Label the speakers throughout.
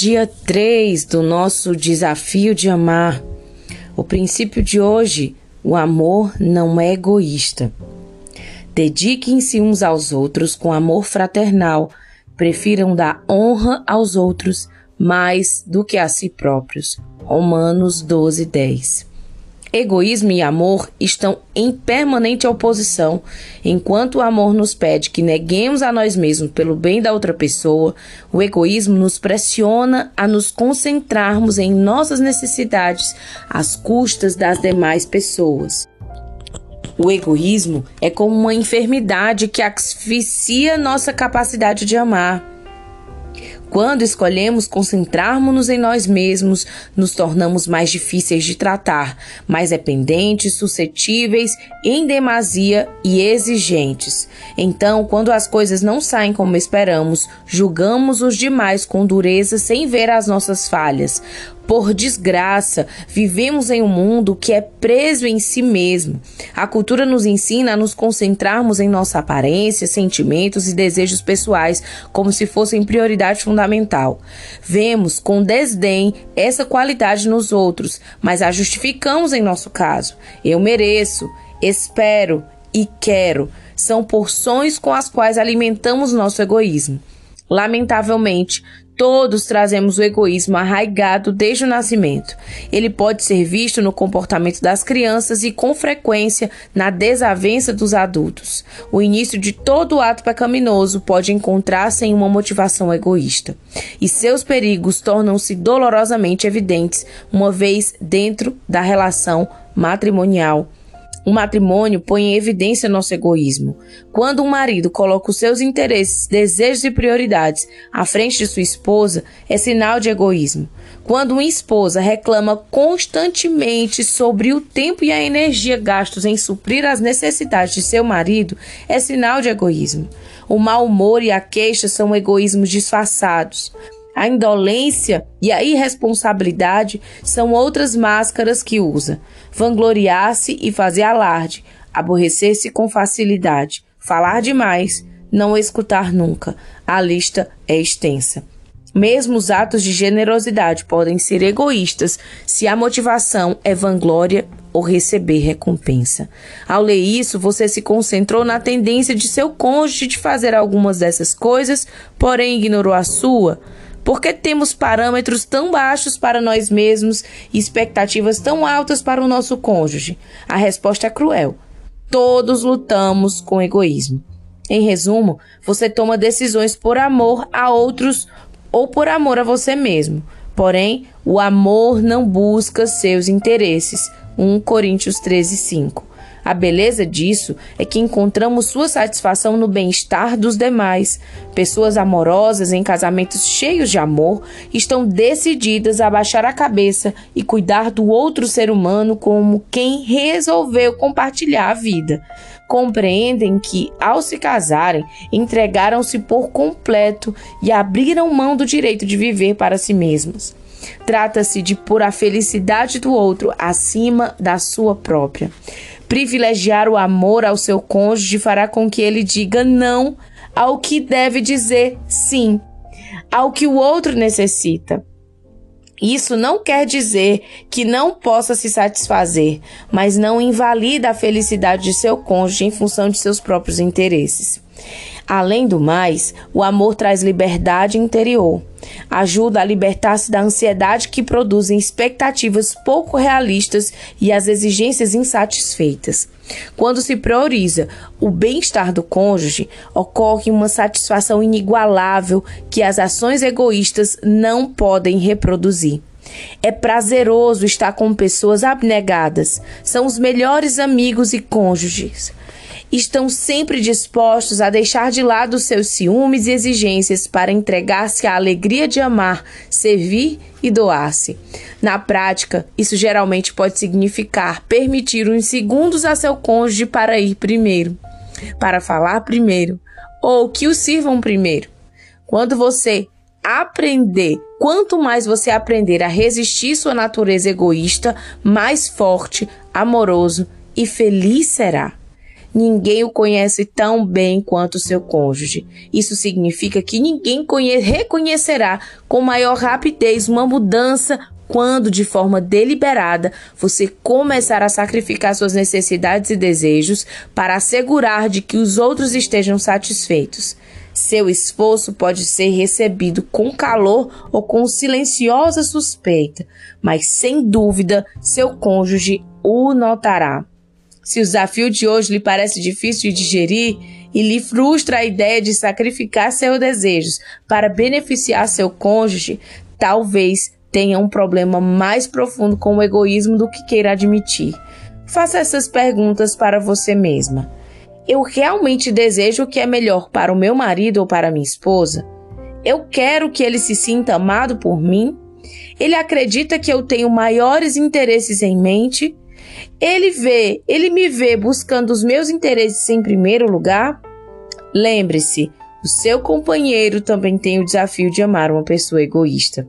Speaker 1: Dia 3 do nosso desafio de amar. O princípio de hoje: o amor não é egoísta. Dediquem-se uns aos outros com amor fraternal. Prefiram dar honra aos outros mais do que a si próprios. Romanos 12, 10. Egoísmo e amor estão em permanente oposição. Enquanto o amor nos pede que neguemos a nós mesmos pelo bem da outra pessoa, o egoísmo nos pressiona a nos concentrarmos em nossas necessidades às custas das demais pessoas. O egoísmo é como uma enfermidade que asfixia nossa capacidade de amar. Quando escolhemos concentrarmos-nos em nós mesmos, nos tornamos mais difíceis de tratar, mais dependentes, suscetíveis, em demasia e exigentes. Então, quando as coisas não saem como esperamos, julgamos os demais com dureza sem ver as nossas falhas. Por desgraça, vivemos em um mundo que é preso em si mesmo. A cultura nos ensina a nos concentrarmos em nossa aparência, sentimentos e desejos pessoais como se fossem prioridade fundamental. Vemos com desdém essa qualidade nos outros, mas a justificamos em nosso caso. Eu mereço, espero e quero são porções com as quais alimentamos nosso egoísmo. Lamentavelmente, Todos trazemos o egoísmo arraigado desde o nascimento. Ele pode ser visto no comportamento das crianças e, com frequência, na desavença dos adultos. O início de todo ato pecaminoso pode encontrar-se em uma motivação egoísta, e seus perigos tornam-se dolorosamente evidentes uma vez dentro da relação matrimonial o matrimônio põe em evidência nosso egoísmo. Quando um marido coloca os seus interesses, desejos e prioridades à frente de sua esposa, é sinal de egoísmo. Quando uma esposa reclama constantemente sobre o tempo e a energia gastos em suprir as necessidades de seu marido, é sinal de egoísmo. O mau humor e a queixa são egoísmos disfarçados. A indolência e a irresponsabilidade são outras máscaras que usa. Vangloriar-se e fazer alarde, aborrecer-se com facilidade, falar demais, não escutar nunca. A lista é extensa. Mesmo os atos de generosidade podem ser egoístas se a motivação é vanglória ou receber recompensa. Ao ler isso, você se concentrou na tendência de seu cônjuge de fazer algumas dessas coisas, porém ignorou a sua. Por que temos parâmetros tão baixos para nós mesmos e expectativas tão altas para o nosso cônjuge? A resposta é cruel. Todos lutamos com egoísmo. Em resumo, você toma decisões por amor a outros ou por amor a você mesmo. Porém, o amor não busca seus interesses. 1 Coríntios 13, 5. A beleza disso é que encontramos sua satisfação no bem-estar dos demais. Pessoas amorosas em casamentos cheios de amor estão decididas a baixar a cabeça e cuidar do outro ser humano como quem resolveu compartilhar a vida. Compreendem que, ao se casarem, entregaram-se por completo e abriram mão do direito de viver para si mesmos. Trata-se de pôr a felicidade do outro acima da sua própria. Privilegiar o amor ao seu cônjuge fará com que ele diga não ao que deve dizer sim, ao que o outro necessita. Isso não quer dizer que não possa se satisfazer, mas não invalida a felicidade de seu cônjuge em função de seus próprios interesses. Além do mais, o amor traz liberdade interior. Ajuda a libertar-se da ansiedade que produzem expectativas pouco realistas e as exigências insatisfeitas. Quando se prioriza o bem-estar do cônjuge, ocorre uma satisfação inigualável que as ações egoístas não podem reproduzir. É prazeroso estar com pessoas abnegadas, são os melhores amigos e cônjuges estão sempre dispostos a deixar de lado seus ciúmes e exigências para entregar-se à alegria de amar, servir e doar-se. Na prática, isso geralmente pode significar permitir uns segundos a seu cônjuge para ir primeiro, para falar primeiro, ou que o sirvam primeiro. Quando você aprender, quanto mais você aprender a resistir sua natureza egoísta, mais forte, amoroso e feliz será. Ninguém o conhece tão bem quanto seu cônjuge. Isso significa que ninguém reconhecerá com maior rapidez uma mudança quando, de forma deliberada, você começar a sacrificar suas necessidades e desejos para assegurar de que os outros estejam satisfeitos. Seu esforço pode ser recebido com calor ou com silenciosa suspeita, mas sem dúvida seu cônjuge o notará. Se o desafio de hoje lhe parece difícil de digerir e lhe frustra a ideia de sacrificar seus desejos para beneficiar seu cônjuge, talvez tenha um problema mais profundo com o egoísmo do que queira admitir. Faça essas perguntas para você mesma. Eu realmente desejo o que é melhor para o meu marido ou para minha esposa? Eu quero que ele se sinta amado por mim? Ele acredita que eu tenho maiores interesses em mente? Ele vê, ele me vê buscando os meus interesses em primeiro lugar? Lembre-se, o seu companheiro também tem o desafio de amar uma pessoa egoísta.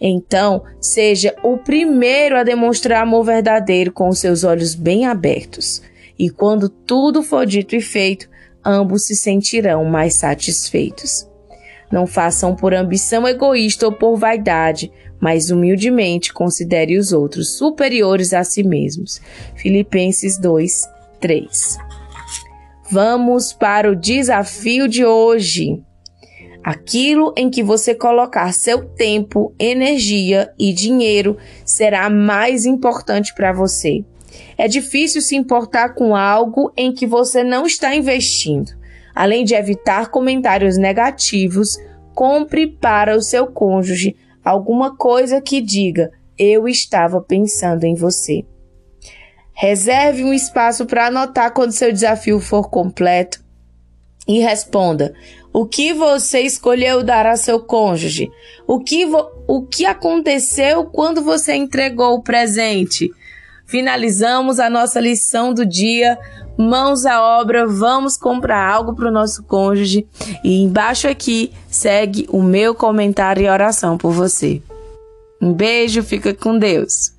Speaker 1: Então, seja o primeiro a demonstrar amor verdadeiro com os seus olhos bem abertos. E quando tudo for dito e feito, ambos se sentirão mais satisfeitos. Não façam por ambição egoísta ou por vaidade, mas humildemente considere os outros superiores a si mesmos. Filipenses 2, 3. Vamos para o desafio de hoje. Aquilo em que você colocar seu tempo, energia e dinheiro será mais importante para você. É difícil se importar com algo em que você não está investindo. Além de evitar comentários negativos, compre para o seu cônjuge alguma coisa que diga: Eu estava pensando em você. Reserve um espaço para anotar quando seu desafio for completo e responda: o que você escolheu dar a seu cônjuge? O que, o que aconteceu quando você entregou o presente? Finalizamos a nossa lição do dia. Mãos à obra, vamos comprar algo para o nosso cônjuge. E embaixo aqui segue o meu comentário e oração por você. Um beijo, fica com Deus.